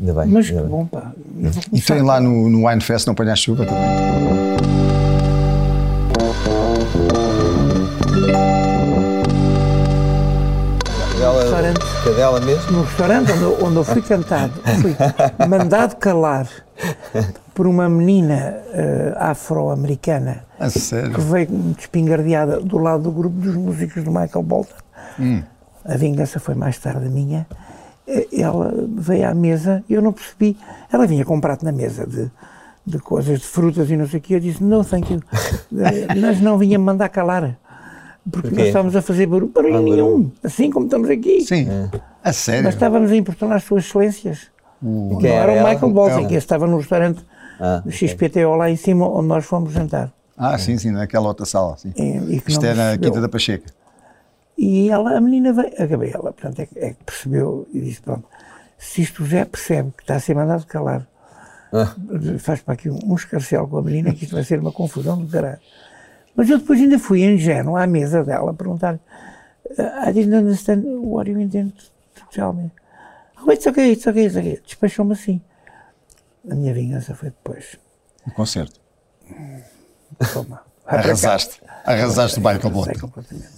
Ainda bem. Mas que ainda bem. bom, pá. E tem lá no, no Wine Fest, não põe a chuva também. Cadela, Restaurante. cadela mesmo? No restaurante onde, eu- onde eu fui cantado, fui mandado calar por uma menina eh, afro-americana A sério. que veio muito espingardeada do lado do grupo dos músicos do Michael Bolton. A vingança foi mais tarde a minha. Eh, Ela veio à mesa e eu não percebi. Ela vinha com um prato na mesa de, de coisas, de frutas e não sei o quê. Eu disse, não, thank you. Eh, Nós não vinha-me mandar calar. Porque Porquê? nós estávamos a fazer barulho, barulho Ah, nenhum, barulho. assim como estamos aqui. Sim. A sério. Mas estávamos a importunar as suas excelências. Não Quem era o ela? Michael Bolton, que estava no restaurante Ah, do XPTO lá em cima, onde nós fomos jantar. Ah, sim, sim, naquela outra sala. Sim. E- e que Isto é na percebeu. Quinta da Pacheca. E ela, a menina veio, a Gabriela, portanto, é, que- é que percebeu e disse: pronto, se isto já percebe que está a ser mandado calar, Ah. faz para aqui um, um escarcel com a menina, que isto vai ser uma confusão do caralho. Mas eu depois ainda fui ingênuo à mesa dela perguntar: I didn't understand what you intend to tell me. Oh, it's okay, it's okay, it's okay. Despachou-me assim. A minha vingança foi depois. O concerto. Toma. Arrasaste. Arrasaste o Bolton. completamente.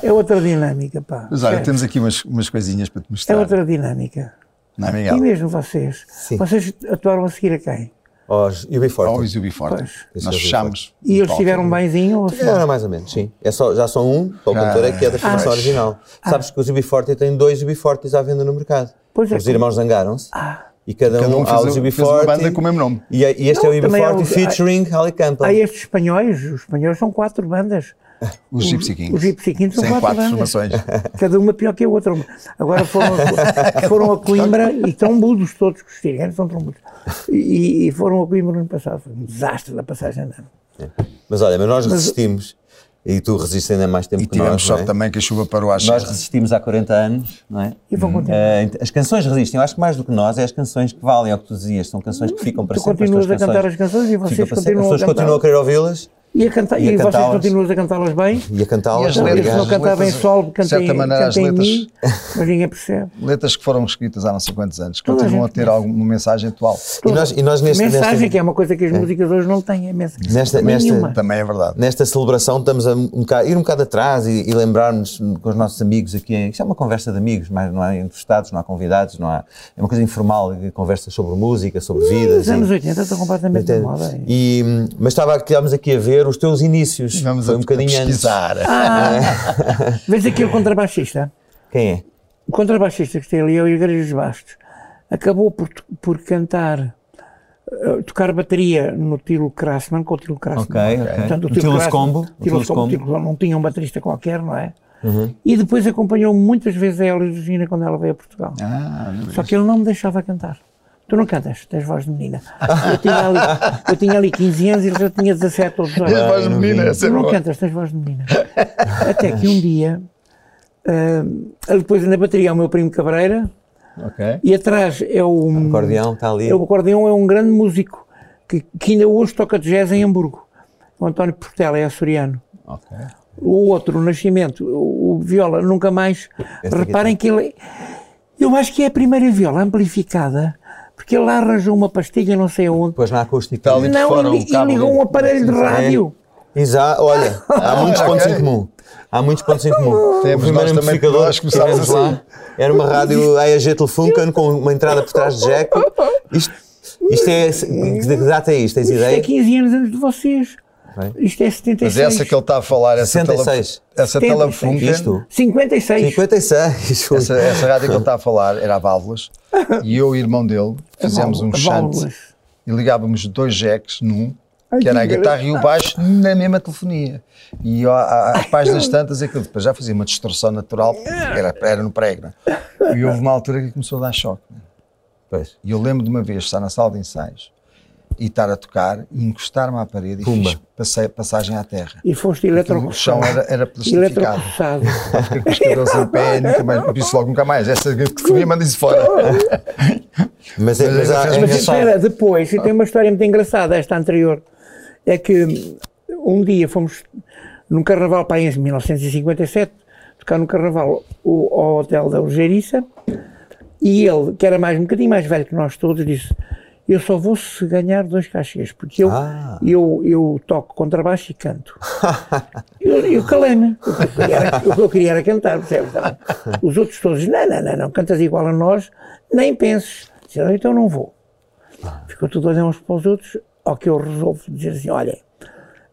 É outra dinâmica, pá. Mas olha, temos aqui umas, umas coisinhas para te É mostrar. outra dinâmica. Não é, E Miguel? mesmo vocês? Sim. Vocês atuaram a seguir a quem? Os UB40. Always you be forte. Pois. Isso Nós é fechamos. E eles tiveram um benzinho? Ou Era mais ou menos, sim. É só, já são um, só o cantor é que é da formação Ah. original. Sabes que os UB40 têm dois UB40s à venda no mercado. Pois é. Os irmãos zangaram-se e cada, Cada um um há fez, os um- UB40. fez uma banda com o mesmo nome. E, é- e este Não, é o também há UB40 os- featuring Ali Campbell. Há estes espanhóis, os espanhóis são quatro bandas. Os Gypsy Kings. Os Gypsy Kings são Sem quatro, quatro formações. Cada uma pior que a outra. Agora foram, a- foram a Coimbra e trombudos todos que os tirem, são trombudos. E, e foram a Coimbra no ano passado. Foi um desastre da passagem de ano. Mas olha, mas nós resistimos. E tu resistes ainda mais tempo E que tivemos nós. sorte não é? também que a chuva parou às Nós resistimos há 40 anos, não é? E vão continuar. Eh, as canções resistem. Eu acho que mais do que nós é as canções que valem, é o que tu dizias. São canções que ficam para Tu sempre. as continuas a cantar as canções e vocês para sempre. continuam As a pessoas continuam a cantar. querer ouvi-las E, a cantar, E a e, vocês cantá-las. continuam a cantá-las bem. e a cantá-las. E as letras- eles não cantavam em sol, de cantem, certa maneira, as cantem em letras- mim, mas ninguém percebe. Letras que foram escritas há não sei quantos anos, Toda a continuam a gente ter alguma mensagem atual. E nós, e nós neste, mensagem, nesta, que é uma coisa que as músicas hoje não têm, é mensagem. Nesta- nesta- Nenhuma. Também é verdade. nesta celebração estamos a um bocado- ir um bocado atrás e, e lembrarmos com os nossos amigos aqui. em- Isto é uma conversa de amigos, mas não há entrevistados, não há convidados, não há, é uma coisa informal, conversa sobre música, sobre vidas. Os e- anos 80 estão completamente de moda. E, hum, mas estava, estávamos aqui a ver os teus inícios. Vamos Foi a, um bocadinho a antes. pesquisar. Ah, vês aqui o contrabaixista? Quem é? O contrabaixista que tem ali é o Igrejas Bastos. Acabou por, por cantar, eh, tocar bateria no Tilo Krasman, com o Tilo Krasman. Ok, ok. Portanto, O Tilo Krasman- Scombo, o Tilo. Tilo Scombo não tinha um baterista qualquer, não é? Uhum. E depois acompanhou muitas vezes a Elis Regina quando ela veio a Portugal. Ah. Só que ele não me deixava cantar. Tu não cantas, tens voz de menina. Eu tinha ali, eu tinha ali 15 anos e ele já tinha 17 ou 18. E a voz de menina, essa Tu é não cantas, tens voz de menina. Até que um dia, ah, depois na bateria é o meu primo Cabreira Ok. e atrás é o. O acordeão está ali. é o acordeão é um grande músico que, que ainda hoje toca jazz em Hamburgo. O António Portela é açoriano. ok. O outro, o Nascimento, o, o Viola, nunca mais. Reparem que ele. Eu acho que é a primeira viola amplificada, porque ele lá arranjou uma pastilha, não sei aonde. Depois na acústica. Ali de Não, fora e, o e ligou um aparelho de rádio. Exato, olha, há muitos pontos em comum. Há muitos pontos em comum. Temos o primeiro amplificador nós que começámos assim. lá era uma rádio AEG Telefunken com uma entrada por trás de jack. Isto, isto é. Que data é isto? Tens Isto é ideia? 15 anos antes de vocês. Bem. Isto é 76. Mas essa que ele está a falar, essa, tele, 66. essa 76. telefunken, Isto? 56. 56. essa, essa rádio que ele está a falar era a válvulas, e eu e o irmão dele fizemos um A chante e ligávamos dois jacks num, que era a guitarra e o baixo na mesma telefonia. E ó, a- às páginas tantas, aquilo depois já fazia uma distorção natural, porque era, era no prego. é? E houve uma altura que começou a dar choque. é? Pois. E eu lembro de uma vez estar na sala de ensaios e estar a tocar e encostar-me à parede Pumba. e fiz passei, passagem à terra. E foste O eletrocussado. chão era, era plastificado. Os cabelos em pé, nunca mais, eu disse logo nunca mais. Essa telefonia manda isso fora. Mas, é, mas há- é Mas Mas espera, depois, e tem uma história muito engraçada, esta anterior. É que um dia fomos num carnaval para aí em 1957, tocar no carnaval o, ao hotel da Algeriça E ele, que era mais um bocadinho mais velho que nós todos, disse: Eu só vou se ganhar dois cachês, porque eu, Ah. eu, eu toco contrabaixo e canto. eu eu calei-me. O que eu queria era- O que eu queria era cantar, percebes? Também. Os outros todos, não, não, não, não, cantas igual a nós, nem penses. Disseram, então não vou. Ficou tudo a olhar uns para os outros, ao que eu resolvo dizer assim: olha,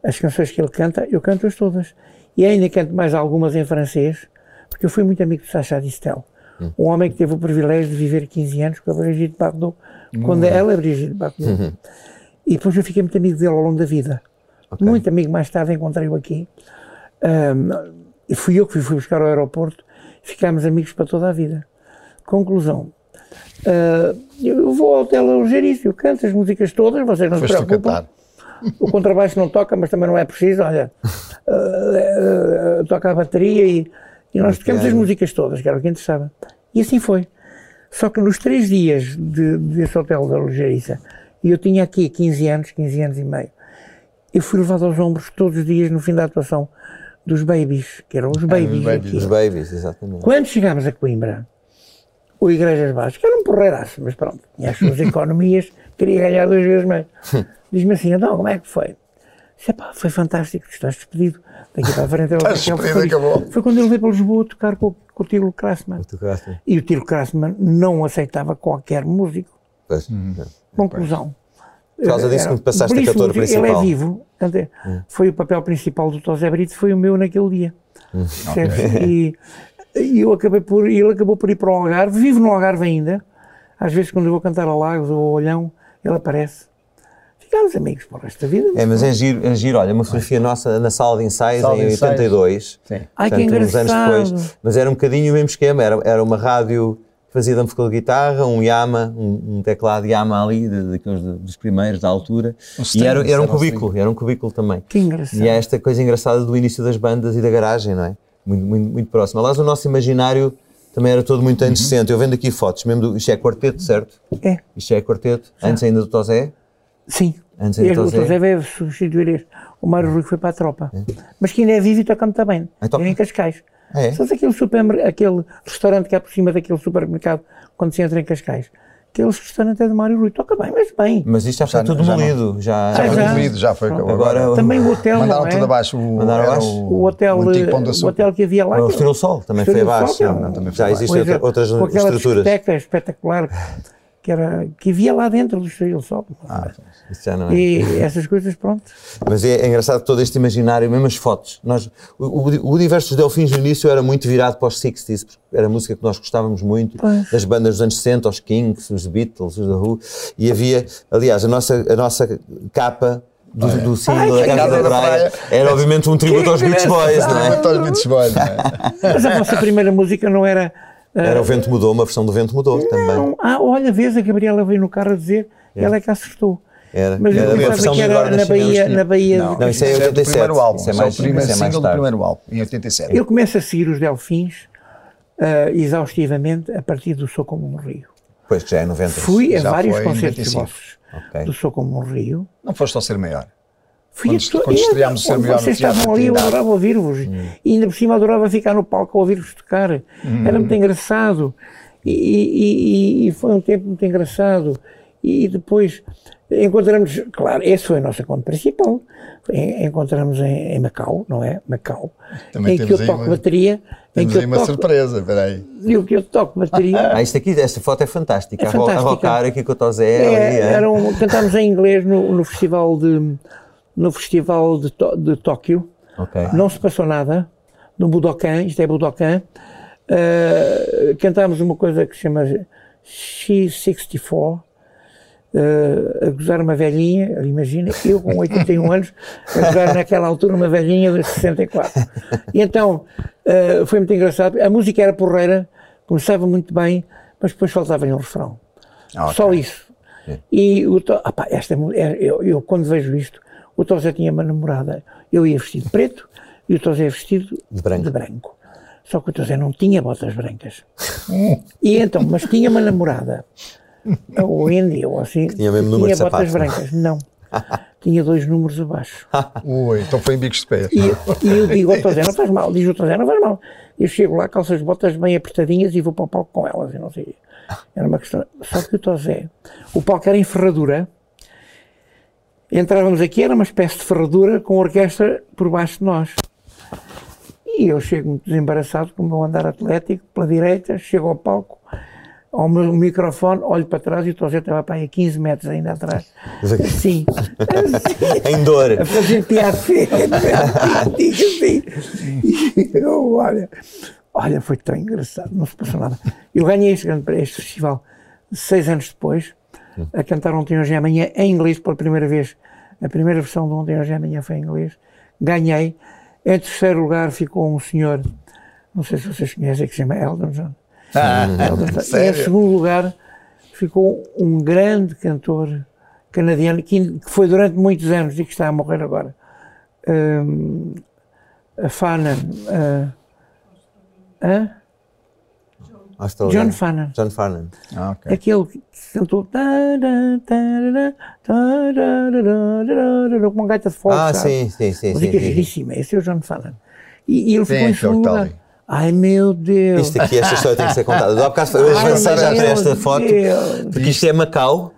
as canções que ele canta, eu canto-as todas. E ainda canto mais algumas em francês, porque eu fui muito amigo de Sacha Distel, um homem que teve o privilégio de viver 15 anos com a Brigitte Bardot, quando ela é Brigitte Bardot. E depois eu fiquei muito amigo dele ao longo da vida. Muito amigo, mais tarde encontrei-o aqui. Ahm, e fui eu que fui, buscar ao aeroporto, ficámos amigos para toda a vida. Conclusão. ah, eu vou ao hotel Algerice, eu canto as músicas todas, vocês não se Foste preocupem. cantar. O contrabaixo não toca, mas também não é preciso. Olha, ah, ah, toca a bateria e, e nós tocamos as músicas todas, que era o que interessava. E assim foi. Só que nos três dias de, desse hotel da Algeriça, e eu tinha aqui 15 anos, 15 anos e meio, eu fui levado aos ombros todos os dias no fim da atuação dos babies, que eram os babies. aqui. Os babies, exatamente. Quando chegámos a Coimbra, o Igrejas Baixas, que era um porreiraço, mas pronto, tinha as suas economias, queria ganhar duas vezes mais. Diz-me assim, então, como é que foi? Disse, "Epá, foi fantástico, tu estás despedido. Daqui para a frente o Estás despedido, acabou. Foi quando ele veio para Lisboa tocar com, com o Tilo gosta? E o Tilo Krassman não aceitava qualquer músico. Pois. Conclusão. Por causa disso que passaste a belíssimo cantor músico. Ele é principal. vivo. Portanto, é, Foi o papel principal do Tosé Brito, foi o meu naquele dia. Percebes? E, e eu acabei por, ele acabou por ir para o Algarve, vivo no Algarve ainda. Às vezes quando eu vou cantar a Lagos ou a Olhão, ele aparece. Ficámos amigos para o resto da vida. É, mas é giro, é giro, olha, uma fotografia nossa na sala de ensaios Sala de em ensaios. 82. Sim. Ai, que portanto, uns anos engraçado. depois. Mas era um bocadinho o mesmo esquema, era, era uma rádio que fazia de guitarra, um Yama, um, um teclado Yama ali, de- daqueles de- dos primeiros da altura. Um e era, era um um cubículo, era um cubículo também. Que engraçado. E é esta coisa engraçada do início das bandas e da garagem, não é? Muito, muito, muito próximo. Aliás, o nosso imaginário também era todo muito anos 60. Eu vendo aqui fotos, mesmo do. Isto é quarteto, certo? É, Isto é quarteto, antes ainda do Tosé. Sim. Antes Este, ainda o. Tosé veio substituir este. O Mário Rui que foi para a tropa. Mas que ainda é vivo e toca muito bem. Ah, toca? Em Cascais. Ah, é? Sabes aquele, supermer- aquele restaurante que há por cima daquele supermercado quando se entra em Cascais? Aquele restaurante é do Mário Rui. Toca bem, mas bem. Mas isto já Já- tudo já. Já, Ah, Já foi já. demolido, já foi. Pronto. Agora- Também o hotel, Mandaram não é? tudo abaixo. O, Mandaram era abaixo? O hotel, o de o hotel que havia lá. O Estoril Sol também foi abaixo. É Não, também foi já existem outra- outras com aquela estruturas. discoteca espetacular que, era, que havia lá dentro do Estoril Sol. Ah, Isso já não é. E essas coisas, pronto. Mas é, é engraçado todo este imaginário, mesmo as fotos. Nós, o, o, o Universo dos Delfins no início era muito virado para os 60s, porque era música que nós gostávamos muito, Pois. das bandas dos anos 60, os Kings, os Beatles, os The Who, e havia, aliás, a nossa, a nossa capa do, do single da Casa da Praia era obviamente um tributo aos Beach Boys, não é? Muito aos Beach Boys, não é? Mas a vossa primeira música não era. Ah, Era o Vento Mudou, uma versão do Vento Mudou também. não, ah, olha, vês, a Gabriela veio no carro a dizer, ela é que acertou. Era, Mas era eu uma pensava versão que de era agora na Bahia, na Bahia. Não, Não, isso é do 87, primeiro álbum. isso é Isso é mais- o primeiro isso é mais single do tarde. primeiro álbum, em 87. Ele começa a seguir os Delfins ah, exaustivamente a partir do Sou Como um Rio. Pois, que já é 90. Fui a Já vários foi em concertos 95. vossos Ok. do Sou Como um Rio. Não foste ao ser maior. Fui Quando a to- quando e estreámos o Ser Melhor Vocês estavam ali, eu adorava ouvir-vos. E ainda por cima adorava ficar no palco a ouvir-vos tocar. Era muito engraçado. E, e- e- foi um tempo muito engraçado. E depois encontramos, claro, esse foi o nosso encontro principal. En- Encontramos em, em Macau, não é? Macau. Também em que eu toco uma- bateria. Em Temos que aí eu uma toco, surpresa, espera aí. e o que eu toco bateria. Ah, isto aqui, esta foto é fantástica. É a, ro- a fantástica. rocar aqui com o Tosé. É, ali, é. era um- cantámos em inglês no, no festival de no festival de, de Tóquio. Ok. Não se passou nada. No Budokan, isto é Budokan. Uh, cantámos uma coisa que se chama X64. uh, a gozar uma velhinha, imagina, eu com 81 anos, a gozar naquela altura uma velhinha de 64. E então, uh, foi muito engraçado. A música era porreira, começava muito bem, mas depois faltava-lhe um refrão. Ah, ok. Só isso. E o To- ah esta, é- eu, eu quando vejo isto, o Tosé tinha uma namorada, eu ia vestido de preto e o Tosé vestido De branco. Só que o Tosé não tinha botas brancas. e então, mas tinha uma namorada, ou Índia, ou assim, tinha o mesmo número de botas é? brancas. Não. tinha dois números abaixo. Ui, então foi em bicos de pé. E, e eu digo ao Tosé, não faz mal, diz o Tosé, não faz mal. Eu chego lá, calças botas bem apertadinhas e vou para o palco com elas, e não sei. Era uma questão. Só que o Tosé, o palco era em ferradura, entrávamos aqui, era uma espécie de ferradura com orquestra por baixo de nós. E eu chego muito desembaraçado com o meu andar atlético, pela direita, chego ao palco, ao meu microfone, olho para trás e o Tosé estava para aí a 15 metros ainda atrás. Assim, assim Em dor. a fazer piada assim. E eu, olha, olha, foi tão engraçado, não se passou nada. Eu ganhei este, grande- este festival seis anos depois, a cantar Ontem Hoje e Amanhã em inglês pela primeira vez. A primeira versão de Ontem Hoje e Amanhã foi em inglês. Ganhei. Em terceiro lugar ficou um senhor, não sei se vocês conhecem, que se chama Eldon John. E em segundo lugar ficou um grande cantor canadiano que, que foi durante muitos anos e que está a morrer agora. Hum, a Fanan. ah, hã? Australiano. John Fanan. John Farnan. Ah, ok. Aquele que cantou com uma gaita de fogo. Ah, sabe? sim, sim, sim. sim, Música sim, sim. giríssima. Esse é o John Fanan. E, e ele ficou é em segundo lugar. Ai meu Deus! Isto aqui, esta história tem que ser contada. Do bocado eu avancei já para esta foto, Deus. porque isto é Macau,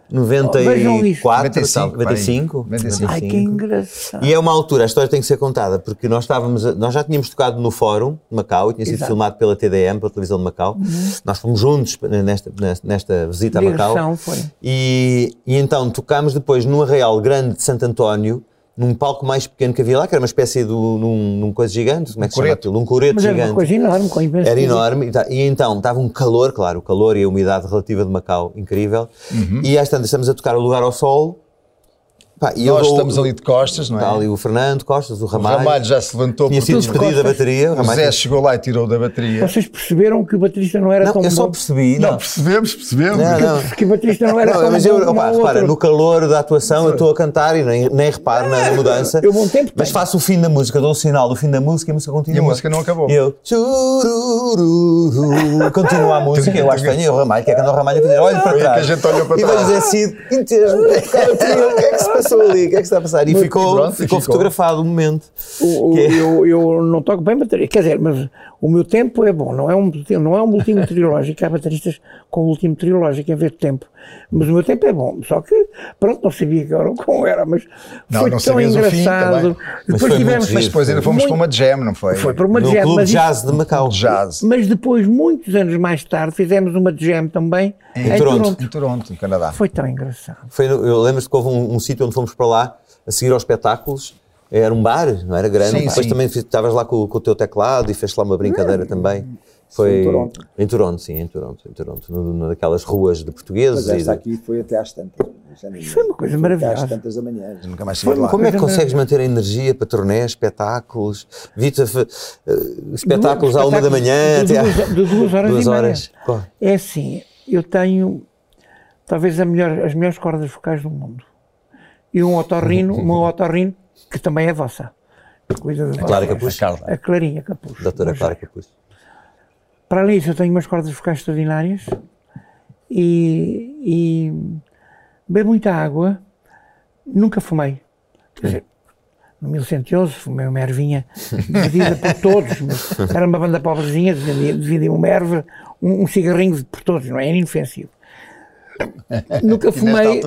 Vejam isto. 94, 95, 95, 95. Ai que engraçado! E é uma altura, a história tem que ser contada, porque nós estávamos, nós já tínhamos tocado no Fórum de Macau, e tinha sido Exato. filmado pela TDM, pela televisão de Macau. Nós fomos juntos nesta, nesta, nesta visita a Macau. Foi. E, e então tocámos depois num arraial grande de Santo António, num palco mais pequeno que havia lá, que era uma espécie de um, num, num coisa gigante, como é que se chama aquilo? Um coreto Mas era gigante. uma coisa enorme, com imenso Era enorme e, tá- e então estava um calor, claro, o calor e a umidade relativa de Macau incrível. Uhum. E às tantas estamos a tocar o lugar ao sol. Pá, e eu Nós dou- estamos ali de costas, não é? Está ali o Fernando Costas, o O Ramalho. Ramalho já se levantou Tinha sido despedido da costas. bateria. O Ramalho Zé chegou lá e tirou da bateria. Vocês perceberam que o baterista não era Não, tão eu só bom? percebi. Não, Não, percebemos, percebemos. Não, não. Que o baterista não era Não, tão mas bom eu, como opá, o repara, no calor da atuação eu estou a cantar e nem, nem reparo na mudança. Eu bom tempo mas tenho. faço o fim da música, dou o sinal do fim da música e a música continua. E a música não acabou. E eu, churururu, continua a música, eu acho que tenho, e o Ramalho, que é que anda o Ramalho a fazer? Olha para Olha trás. que a gente olhou para e trás. vai dizer assim, o que é que se passou ali? O que é que está a passar? E ficou, pronto, ficou, ficou. fotografado o momento. O- o- Que é- eu, eu não toco bem bateria, quer dizer, mas o meu tempo é bom, não é um, não é um último trilógico, há bateristas com o último trilógico em vez de tempo, mas o meu tempo é bom, só que, pronto, não sabia que era como era, mas Não, foi não tão fim engraçado. Mas Depois tivemos. Mas depois ainda fomos Muito- para uma jam, não foi? foi para uma No jam, Clube mas, Jazz de Macau. Jazz. mas depois, muitos anos mais tarde, fizemos uma jam também em, Toronto. Em Toronto, no Canadá. Foi tão engraçado. Foi eu lembro-me que houve um, um sítio onde fomos para lá a seguir aos espetáculos. Era um bar, não era grande. Sim, Depois sim. também estavas lá com, com o teu teclado e fez lá uma brincadeira também. Foi em Toronto. Em Toronto, sim, em Toronto, em Toronto, naquelas ruas de portugueses. Mas esta aqui foi até às tantas. Foi uma coisa foi maravilhosa. Até às tantas da manhã. Nunca mais de lá. Como é que Coisa consegues manter a energia para turnés, espetáculos, Vita, eh, espetáculos à uma da manhã de até duas, à- de duas horas duas e meia. horas. É assim, eu tenho talvez a melhor, as melhores cordas vocais do mundo. E um otorrino, uma otorrino que também é vossa. Cuida da vossa Clara. Capuz. Carla. A Clarinha Capuz. Doutora Clara Capuz. Para além disso, eu tenho umas cordas vocais extraordinárias e, e bebo muita água. Nunca fumei. Quer dizer, no 1111 fumei uma ervinha dividida por todos. mas Era uma banda pobrezinha, dividia, uma erva, um, um cigarrinho por todos, não é? Era inofensivo. Nunca fumei.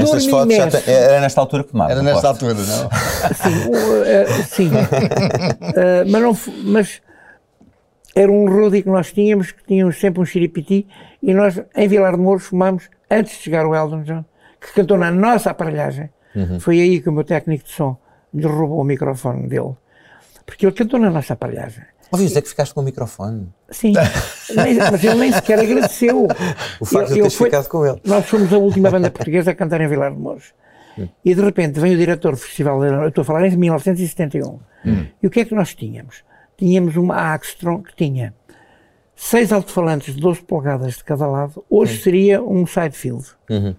Estas fotos tem- era nesta altura que fumava. Era nesta altura, não? Sim, eh, sim. Eh, mas, não, mas era um roadie que nós tínhamos, que tínhamos sempre um xiripiti, e nós, em Vilar de Mouros, fumámos antes de chegar o Eldon John, que cantou na nossa aparelhagem. Foi aí que o meu técnico de som lhe roubou o microfone dele. Porque ele cantou na nossa aparelhagem. Ouvi dizer que ficaste com o microfone. Sim, Nem- mas ele nem sequer agradeceu. O facto de teres foi- ficado com ele. Nós fomos a última banda portuguesa a cantar em Vilar de Mouros. E de repente vem o diretor do Festival, eu estou a falar em 1971. E o que é que nós tínhamos? Tínhamos uma Axtron que tinha seis alto-falantes de 12 polegadas de cada lado, hoje seria um sidefield.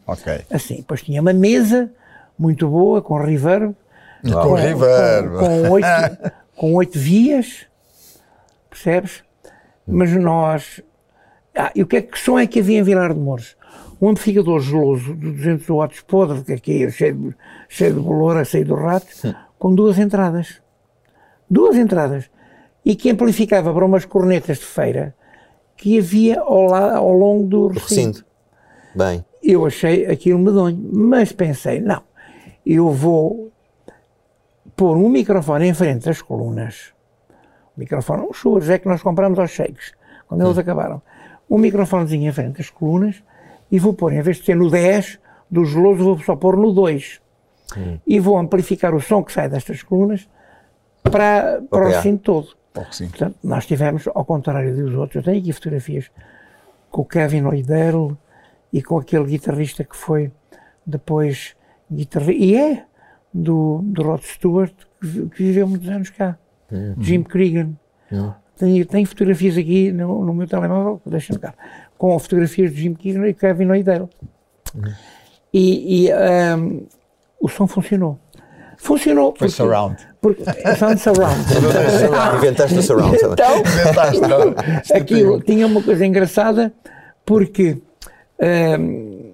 Ok. Assim, depois tinha uma mesa muito boa, com reverb, Com reverb. com, com oito, com oito vias, percebes? Mas nós. Ah, e o que é que som é que havia em Vilar de Mouros? um amplificador geloso de 200 watts podre, que aqui é cheio de, cheio de bolor a sair do rato, com duas entradas. Duas entradas. E que amplificava para umas cornetas de feira que havia ao, la- ao longo do recinto. Recinto. Bem. Eu achei aquilo medonho, mas pensei, não, eu vou pôr um microfone em frente das colunas. O microfone, uns churros, é que nós compramos aos shakes, quando eles acabaram. Um microfonezinho em frente das colunas e vou pôr, em vez de ser no 10 do geloso, vou só pôr no 2. E vou amplificar o som que sai destas colunas para, para o recinto todo. Portanto, nós tivemos, ao contrário dos outros, eu tenho aqui fotografias com o Kevin Oidel e com aquele guitarrista que foi depois guitarrista, e é do, do Rod Stewart, que, vi- que viveu muitos anos cá, Jim Cregan. Tenho, tenho fotografias aqui no, no meu telemóvel, deixa-me cá, com fotografias de Jim Cregan e Kevin Oidel. E, e, ahm, o som funcionou. Funcionou. Foi porque- surround. Porque, sound surround. Inventaste o surround. então, Inventaste, não? aquilo tinha uma coisa engraçada porque hum,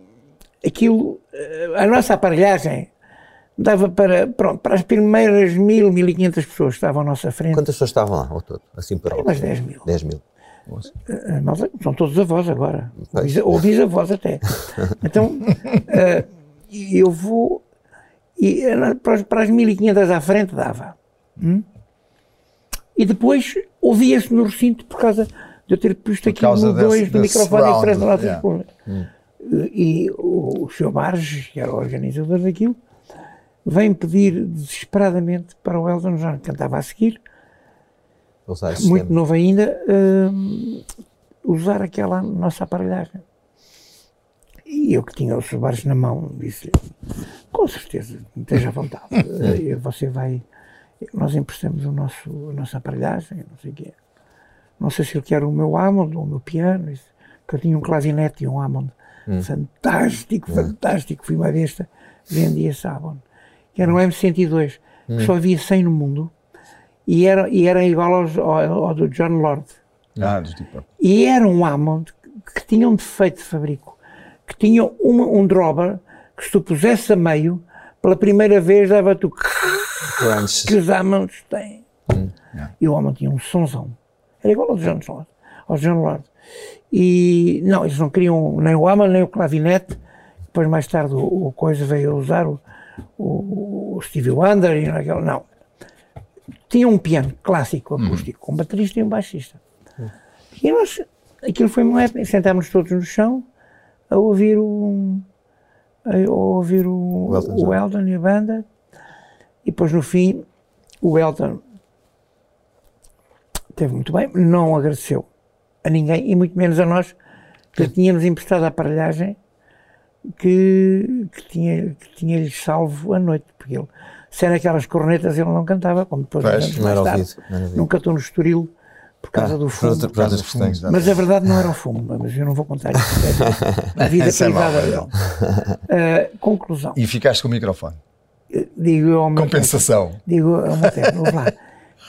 aquilo, eh, a nossa aparelhagem dava para, pronto, para as primeiras mil, mil e quinhentas pessoas que estavam à nossa frente, Quantas pessoas estavam lá ao todo? Assim por alto? umas 10 mil. 10 mil. A malta- são todos avós agora, ou bisavós até. Então, eh, eu vou, e para as- para as 1500 à frente dava. Hum? E depois ouvia-se no recinto por causa de eu ter posto aqui no 2 do microfone em frente nossa yeah. coluna. E o, o Sr. Barges, que era o organizador daquilo, vem pedir desesperadamente para o Elton John, que cantava a seguir, usar muito novo ainda, hum, usar aquela nossa aparelhagem. E eu que tinha os sobares na mão, disse-lhe, com certeza, esteja à vontade, eh, você vai, nós emprestamos o nosso, a nossa aparelhagem, não sei o quê. Não sei se ele quer o meu Hammond ou o meu piano, isso, que eu tinha um clavinete e um Hammond fantástico, fantástico, fui uma besta, vendi esse Hammond. Que era um M102, que só havia 100 no mundo, e era, e era igual aos, ao, ao do John Lord. Ah, tipo, E era um Hammond que tinha um defeito de fabrico, que tinha uma- um dropper que se tu pusesse a meio, pela primeira vez dava-te o que os Hammonds têm. E o Hammond tinha um sonzão. Era igual ao John Lord. Ao John Lord. E não, eles não queriam nem o Hammond nem o clavinete. Depois mais tarde o, o coisa veio a usar o, o, o Stevie Wonder e aquele, não. Tinha um piano clássico, acústico, com um baterista e um baixista. E nós, aquilo foi uma época, sentámos todos no chão a ouvir o, a ouvir o, O Elton o. Elton e a banda. E depois no fim, o Elton teve muito bem, não agradeceu a ninguém e muito menos a nós que tínhamos emprestado a aparelhagem que, que tinha que tinha-lhe salvo a noite, porque ele, se era aquelas cornetas, ele não cantava, como depois Não mais tarde. Nunca estou no Estoril por causa Ah, do fumo. por causa fumo. fumos. Mas a verdade não era o fumo, mas eu não vou contar isso. A vida é privada dele. Ah, conclusão. E ficaste com o microfone. Digo eu ao meu Compensação. Digo ao meu técnico, vamos lá,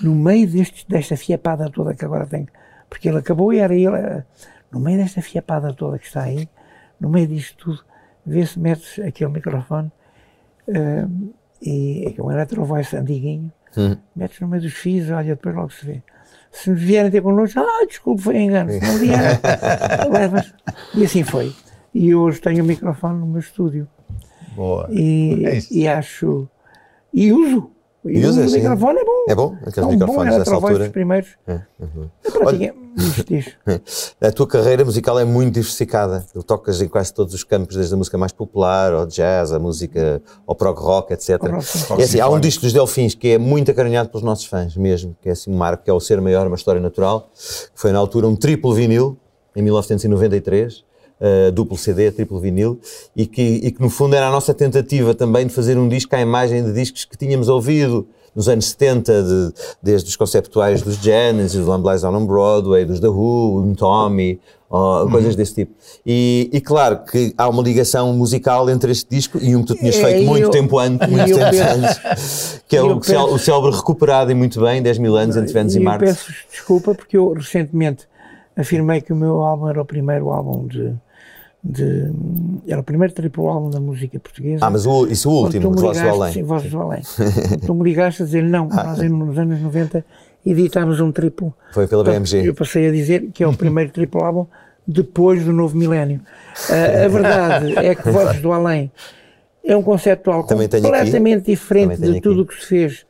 no meio deste, desta fiapada toda que agora tem, porque ele acabou e era ele, eh, no meio desta fiapada toda que está aí, no meio disto tudo, vê se metes aquele microfone eh, e é um electro voice antiguinho, metes no meio dos fios, olha, depois logo se vê. Se vierem ter connosco, ah, desculpe, foi engano, se não vier, levas. E assim foi. E hoje tenho o microfone no meu estúdio Boa. e, É e acho e uso. E, E uso usa, o microfone é bom. É bom? Aqueles é um microfones bom eletrovóis altura. dos primeiros. É, uhum. Eu pratiquei. Diz, diz. A tua carreira musical é muito diversificada. Tu tocas em quase todos os campos, desde a música mais popular, ao jazz, a música, ao prog rock, etc. É assim, há um disco dos Delfins que é muito acarinhado pelos nossos fãs mesmo, que é assim um marco, que é o Ser Maior, uma história natural, que foi na altura um triplo vinil, em 1993, uh, duplo CD, triplo vinil, e que, e que no fundo era a nossa tentativa também de fazer um disco à imagem de discos que tínhamos ouvido nos anos 70, de- desde os conceptuais dos Genesis, do Lamb Lies on Broadway, dos The Who, um Tommy, ó, coisas desse tipo. E, e claro que há uma ligação musical entre este disco e um que tu tinhas É, feito muito eu- tempo antes, muito eu tempo antes, que é eu o, penso- o célebre recuperado e muito bem, 10 mil anos entre Vênus e E eu Marte. peço desculpa porque eu recentemente afirmei que o meu álbum era o primeiro álbum de, de. Era o primeiro triplo álbum da música portuguesa. Ah, mas o, isso o Quando último, de Vozes do Além. Sim, Vozes do Além. Tu me ligaste a dizer não, Ah. nós nos anos 90 editámos um triplo. Foi pela BMG. Eu passei a dizer que é o primeiro triplo álbum depois do novo milénio. Ah, a verdade é que Vozes do Além é um conceptual Também completamente diferente de tudo o que se fez.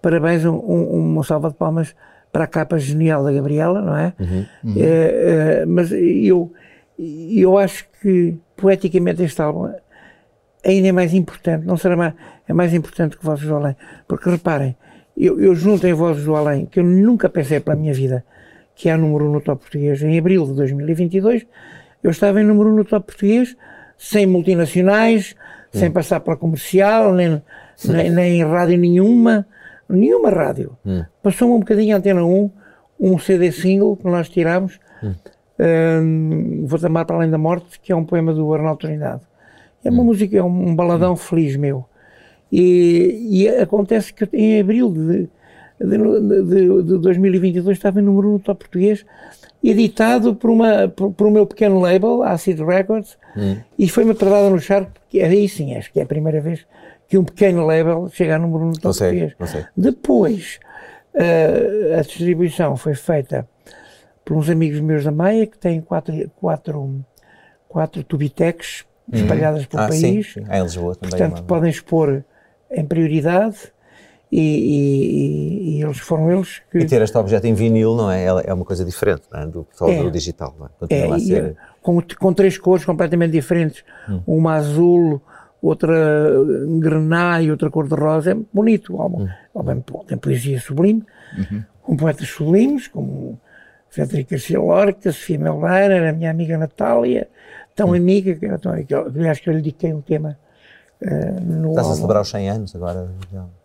Parabéns, um, um, uma salva de palmas para a capa genial da Gabriela, não é? Uhum. Eh, eh, mas eu, eu acho que poeticamente este álbum ainda é mais importante, não será mais, é mais importante que Vozes do Além. Porque reparem, eu, eu junto em Vozes do Além, que eu nunca pensei pela minha vida que há número um no top português, em abril de 2022, eu estava em número no top português, sem multinacionais, sem passar pela comercial, nem, nem, nem em rádio nenhuma, nenhuma rádio. Passou-me um bocadinho a Antena 1, um CD single que nós tirámos, hum, Vou-te amar para além da morte, que é um poema do Arnaldo Trindade. É uma música, é um baladão feliz meu. E, e acontece que em abril de, de, de, de 2022 estava em número 1 no top português, editado por, uma, por, por o meu pequeno label, Acid Records, e foi-me atrasada no charco, porque aí sim, acho que é a primeira vez que um pequeno label chega a número 1 no top português. Depois, eh, a distribuição foi feita por uns amigos meus da Maia, que têm quatro, quatro, quatro tubitecs espalhadas pelo Ah, país. sim. Ah, em Lisboa também. Portanto, podem expor em prioridade e, e- e- eles foram eles que. E ter este objeto em vinil, não é? Ela É uma coisa diferente é? do, só É. do digital. Não é? É, Continua a e, ser. com, com três cores completamente diferentes, uma azul, outra grená e outra cor de rosa, é bonito. O álbum, o álbum tem poesia sublime, com poetas sublimes, como Federico Garcia Lorca, Sofia Melgar, a minha amiga Natália, tão amiga, que, eu- que eu- aliás que eu lhe dediquei um tema eh, no Estás a celebrar os 100 anos agora?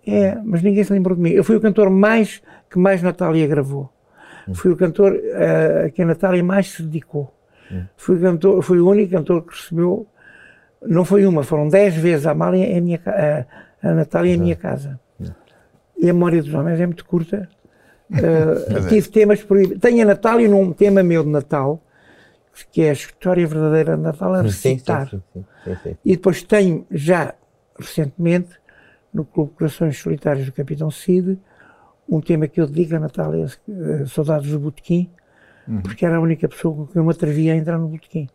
É, mas ninguém se lembrou de mim. Eu fui o cantor mais que mais Natália gravou. Fui o cantor eh, a que a Natália mais se dedicou. Fui, o cantor, fui o único cantor que recebeu, não foi uma, foram dez vezes a Amália em minha, ca- a, a Natália em minha casa. E a memória dos homens é muito curta. Eh, tive temas proibidos. Tenho a Natália num tema meu de Natal, que é a história verdadeira de Natal, a recitar. sim, sim, sim. E depois tenho, já recentemente, no Clube Corações Solitários do Capitão Cid, um tema que eu dedico a Natália, eh, Saudades do Botequim, porque era a única pessoa com quem eu me atrevia a entrar no Botequim.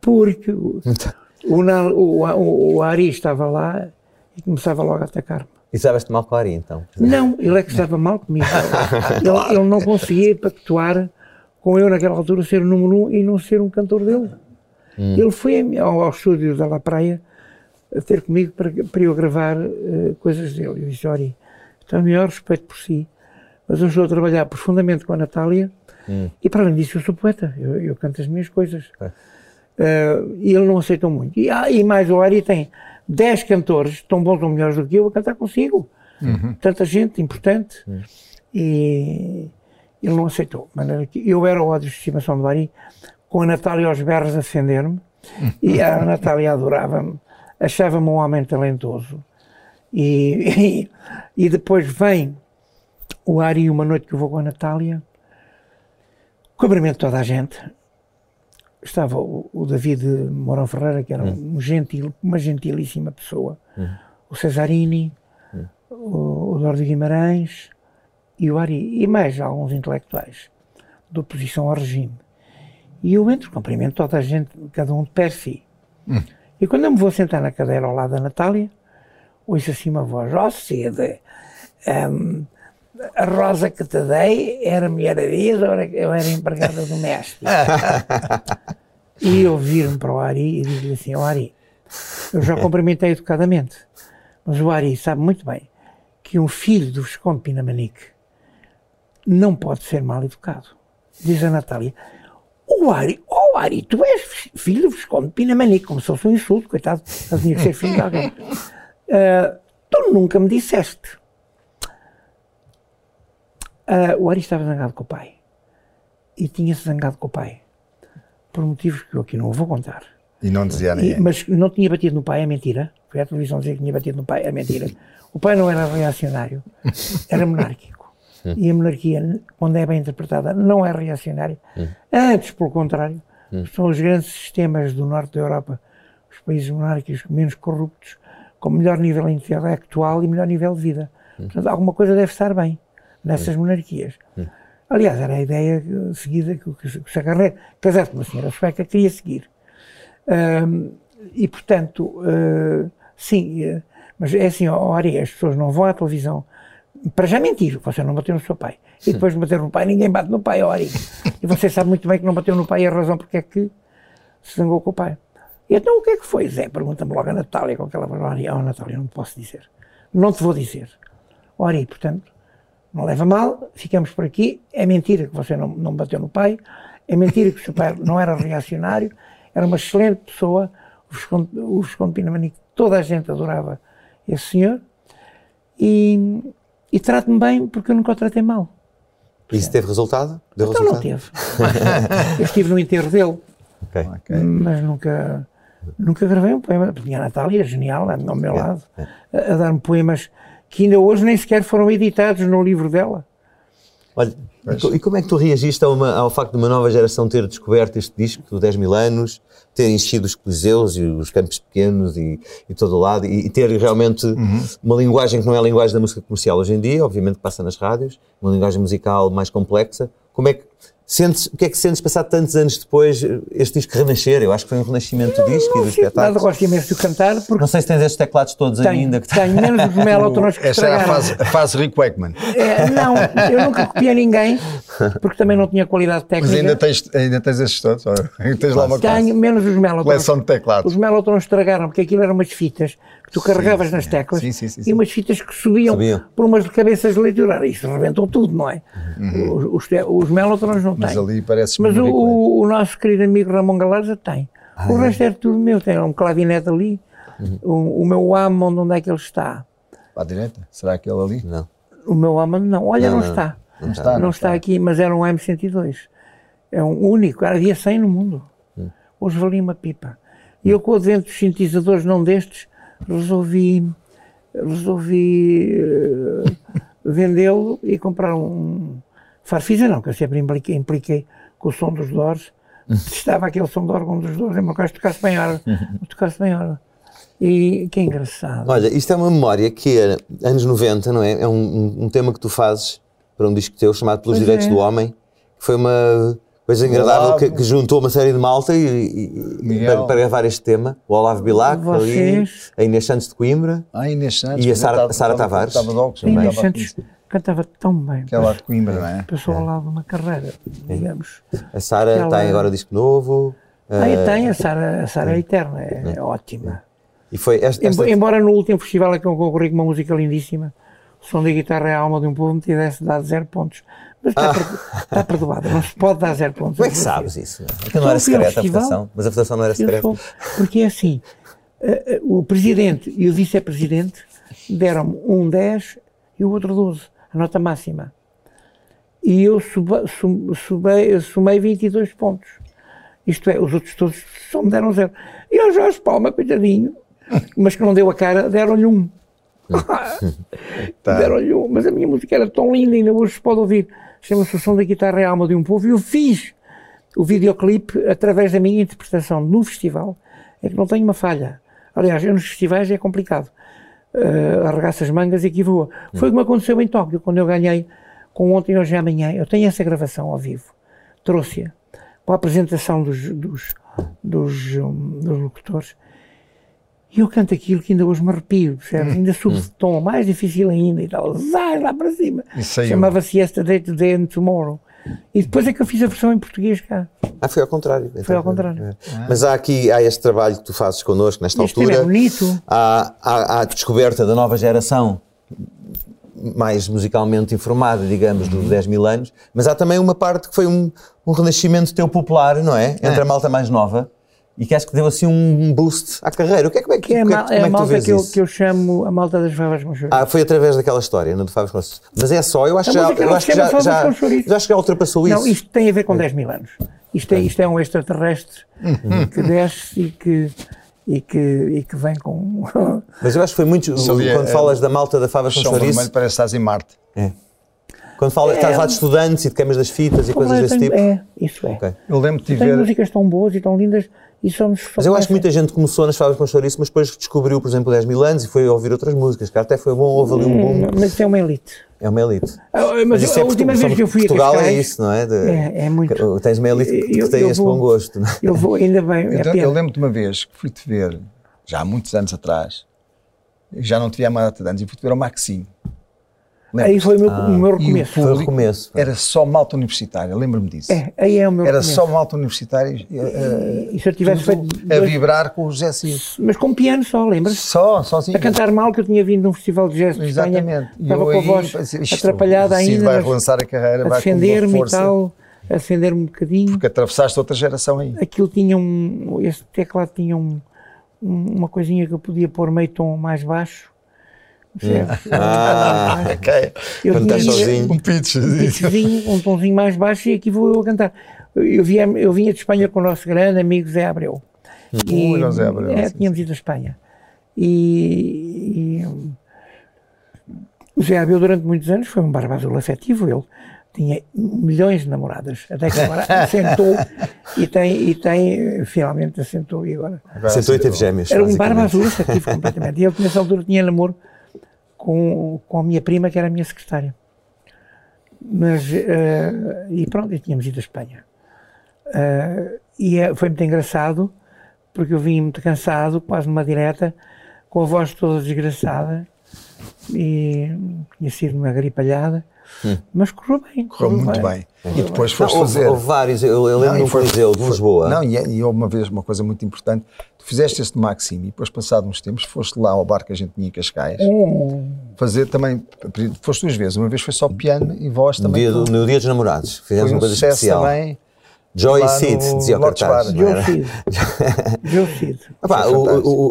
Porque o, o, o, o Ari estava lá e começava logo a atacar-me. E sabes-te mal com a Ari, então? Não, ele é que estava mal comigo. Ele, ele não conseguia pactuar com eu naquela altura ser o número um e não ser um cantor dele. Ele foi ao, ao estúdio da La Praia ter comigo para, para eu gravar eh, coisas dele. Eu disse, Ori, tenho o maior respeito por si, mas eu estou a trabalhar profundamente com a Natália e para além disso eu sou poeta, eu, eu canto as minhas coisas. É. Eh, e ele não aceitou muito. E, ah, e mais o Ari tem 10 cantores, tão bons ou melhores do que eu, a cantar consigo. Tanta gente importante. E ele não aceitou. De eu era o ódio de estimação do Ari, com a Natália aos berros a defender-me. E a Natália adorava-me, achava-me um homem talentoso. E, e, e depois vem o Ari, uma noite que eu vou com a Natália, cumprimento toda a gente. Estava o, o David Mourão Ferreira, que era um gentil, uma gentilíssima pessoa, o Cesarini, o, o Eduardo Guimarães e o Ari, e mais alguns intelectuais de oposição ao regime. E eu entro, cumprimento toda a gente, cada um de per si. E quando eu me vou sentar na cadeira ao lado da Natália, ouço assim uma voz, ó Cida, hum, a rosa que te dei era mulher a dias ou era, eu era empregada doméstica? e eu viro-me para o Ari e digo-lhe assim, ó Ari, eu já cumprimentei educadamente, mas o Ari sabe muito bem que um filho do Visconde Pinamanique não pode ser mal educado. Diz a Natália, o Ari, oh Ari, tu és filho do Visconde Pinamanique, como se fosse um insulto, coitado, eu tinha que ser filho de alguém. Ah, tu nunca me disseste. Ah, o Ari estava zangado com o pai. E tinha-se zangado com o pai. Por motivos que eu aqui não vou contar. E não dizia a E- ninguém. mas não tinha batido no pai, é mentira. Foi à televisão dizer que tinha batido no pai, é mentira. O pai não era reacionário, era monárquico. E a monarquia, quando é bem interpretada, não é reacionária. Antes, pelo contrário, São os grandes sistemas do norte da Europa, os países monárquicos menos corruptos, com melhor nível intelectual e melhor nível de vida. Portanto, alguma coisa deve estar bem nessas monarquias. Aliás, era a ideia eh, seguida que o que o Sacarré, casado com uma senhora sueca, queria seguir. E, portanto, eh, sim, eh, mas é assim, ó, Ari, as pessoas não vão à televisão para já mentir, você não bateu no seu pai. E depois de bater no pai, ninguém bate no pai, Ari. E você sabe muito bem que não bateu no pai e a razão porque é que se zangou com o pai. E então o que é que foi, Zé? Pergunta-me logo a Natália com aquela voz. Ari, oh, Natália, não te posso dizer. Não te vou dizer. Ó, Ari, portanto, não leva mal, ficamos por aqui. É mentira que você não, não bateu no pai, é mentira que o seu pai não era reacionário, era uma excelente pessoa. O Visconde, Pinamanique, toda a gente adorava esse senhor. E, e trate-me bem porque eu nunca o tratei mal. Isso teve resultado? Deu Então não resultado? teve. eu estive no enterro dele, Ok. Ok. mas nunca, nunca gravei um poema. Tinha a Natália, genial, ao meu lado, a, a dar-me poemas que ainda hoje nem sequer foram editados no livro dela. Olha, e co- como é que tu reagiste a uma- ao facto de uma nova geração ter descoberto este disco do 10 mil anos, ter enchido os coliseus e os campos pequenos e, e todo o lado, e, e ter realmente uma linguagem que não é a linguagem da música comercial hoje em dia, obviamente que passa nas rádios, uma linguagem musical mais complexa. Como é que sentes, o que é que sentes passar tantos anos depois eh, este disco renascer? Eu acho que foi um renascimento do disco e do Não sinto nada, espetáculo. gosto imenso de cantar, porque Não sei se tens estes teclados todos tenho, ainda. Que tenho menos os melótonos que Esta era a fase, a fase Rick Wakeman. É, não, eu nunca copiei ninguém, porque também não tinha qualidade Mas técnica. ainda tens, ainda tens esses todos? Ou tens lá uma Tenho menos os melótonos. coleção de teclados. Os melótonos estragaram, porque aquilo eram umas fitas que tu carregavas nas teclas Sim, sim, sim, e sim. umas fitas que subiam, Subiam. por umas cabeças de leitura. Isso rebentou tudo, não é? Os, os, os melótonos não Uhum. Mas têm. ali parece Mas o, o- o nosso querido amigo Ramon Galarza tem. Ah, o é? resto é tudo meu. Tem um clavinete ali, Uhum. o, o meu Hammond, onde é que ele está? À direita? Será aquele ali? Não. O meu Hammond não. Olha, Não, não, não. está. Não está, Não está aqui, mas era um M102. É um único, havia 100 no mundo. Hoje valia uma pipa. E eu, com o advento dos sintetizadores não destes, resolvi, resolvi eh, vendê-lo e comprar um farfisa, não, que eu sempre impliquei, impliquei com o som dos Doors. Estava aquele som de órgão dos Doors, é uma coisa que tocasse bem hora, tocasse bem hora. E que engraçado. Olha, isto é uma memória que era anos 90, não é? É um, um- um tema que tu fazes para um disco teu chamado Pelos Pois Direitos é. do Homem, que foi uma coisa agradável que, que juntou uma série de malta e, e- e- para, para gravar este tema. O Olavo Bilac, ali, a Inês Santos de Coimbra. Ah, Inês Santos. E a Sara- Sara Tavares. Estava de óculos, A Inês Santos cantava tão bem. Aquela de Coimbra, não é? Passou ao lado de uma carreira, digamos. A Sara Aquela- tem agora disco novo. Ah, eh, eu tenho, a Sara, a Sara é eterna, é, é ótima. E foi esta, esta- Embo- Embora no último festival a que eu concorri com uma música lindíssima, o som da guitarra é a alma de um povo, me tivesse dado zero pontos. Mas está, perdo- está perdoado, não se pode dar zero pontos. Como é que sabes isso? Aquilo não era secreta a votação, mas a votação não era secreta. sou- porque é assim, eh, eh, o presidente e o vice-presidente deram-me um 10 e o outro 12, a nota máxima. E eu suba- sum- subei- somei 22 pontos. Isto é, os outros todos só me deram zero. E ao Jorge Palma, coitadinho, mas que não deu a cara, deram-lhe um. Tá. Deram-lhe um. Mas a minha música era tão linda, ainda hoje se pode ouvir. Chama-se O Som da Guitarra é a Alma de um Povo. E eu fiz o videoclipe através da minha interpretação no festival. É que não tenho uma falha. Aliás, nos festivais é complicado. Uh, arregaça as mangas e aqui voa. Foi o que me aconteceu em Tóquio, quando eu ganhei com ontem, hoje e amanhã. Eu tenho essa gravação ao vivo. Trouxe-a com a apresentação dos, dos, dos, hum, dos locutores. E eu canto aquilo que ainda hoje me arrepio, percebes? Ainda subo de tom, mais difícil ainda e tal. Zai lá para cima. E saiu. Chamava-se Yesterday, Today and Tomorrow. E depois é que eu fiz a versão em português cá. Ah, foi ao contrário. Foi ao contrário. É. Mas há aqui, há este trabalho que tu fazes connosco nesta Este tema é altura. bonito. Há, há, há a descoberta da nova geração mais musicalmente informada, digamos, dos 10 mil anos, mas há também uma parte que foi um, um renascimento teu popular, não é? Entre a malta mais nova e que acho que deu assim um boost à carreira. O que é, como é que, é a, como é mal- que- é como a é que tu malta que eu, isso? que eu chamo a malta das favas com chouriço. Ah, foi através daquela história, não do Fábio Conceito. Mas é só, eu acho A que já, eu acho que já, Favas já, com Chouriço. já acho que já ultrapassou isso. Não, isto tem a ver com 10 mil anos. Isto é, isto é um extraterrestre que desce e que, e que, e que vem com. Mas eu acho que foi muito. É- quando é- falas da malta da Fava com chouriço. parece que estás em Marte. Quando fala, estás a falar de estudantes e de queimas das fitas e coisas desse tipo? É, isso é. Ok. Eu lembro de Tem ver. músicas tão boas e tão lindas e só nos Mas eu acho que muita gente começou nas falas com chouriço, mas depois descobriu, por exemplo, 10 mil anos e foi ouvir outras músicas, que até foi bom, houve ali um boom. Mas é uma elite. É uma elite. Ah, Mas, isso a é última Portu- vez que eu fui Portugal a Cascais... é isso, não é? De- É, é muito. que- Tens uma elite que, que Eu- tem eu esse vou- bom gosto. Não é? Eu vou, ainda bem, é Então, pena. eu lembro de uma vez que fui-te ver, já há muitos anos atrás, já não te vi há mais de anos, e fui-te ver ao Maxime. Aí foi o meu, o meu E o recomeço. Foi o recomeço. Era só malta universitária, lembro-me disso. É, aí é o meu Era recomeço. só malta universitária eh, E se eu tivesse feito... a vibrar com o José Cid. Mas com piano só, lembras? Só, sozinho. A cantar mal, que eu tinha vindo de um festival de jazz de Espanha. Exatamente. E Estava com a voz isto, atrapalhada ainda. vai mas relançar a carreira, a vai defender-me e tal. A defender-me um bocadinho. Porque atravessaste outra geração aí. Aquilo tinha um... Esse teclado tinha um- uma coisinha que eu podia pôr meio tom mais baixo. Percebes? Ah, Ok. Eu quando tinha estás sozinho. Um pitch. um pitchzinho, um tomzinho mais baixo e aqui vou eu a cantar. Eu, vinha, eu vinha de Espanha com o nosso grande amigo Zé Abreu. E, Ui, o Zé Abreu, é, tínhamos ido a Espanha. E, e, hum, o Zé Abreu durante muitos anos foi um barbador afetivo. Ele tinha milhões de namoradas, até que agora assentou e tem, e tem, finalmente assentou e agora. Sentou e teve gêmeos. Era um barba azul afetivo completamente. E ele nessa altura tinha namoro com, com a minha prima, que era a minha secretária. Mas, eh, e pronto, e tínhamos ido à Espanha. Eh, e é- foi muito engraçado, porque eu vim muito cansado, quase numa direta, com a voz toda desgraçada, e tinha sido uma gripalhada, mas correu bem. Correu muito bem. E depois Não, foste houve, fazer. houve vários, eu, eu lembro Não, e foi- Coliseu de Lisboa. Não, e, e houve uma vez uma coisa muito importante. Tu fizeste este Maxime e depois, passado uns tempos, foste lá ao bar que a gente tinha em Cascais. Hum. Fazer também. Foste duas vezes. Uma vez foi só piano e voz também. dia, no dia dos namorados. Fizemos Foi um uma coisa especial. também. Joy Seed, dizia o cartaz.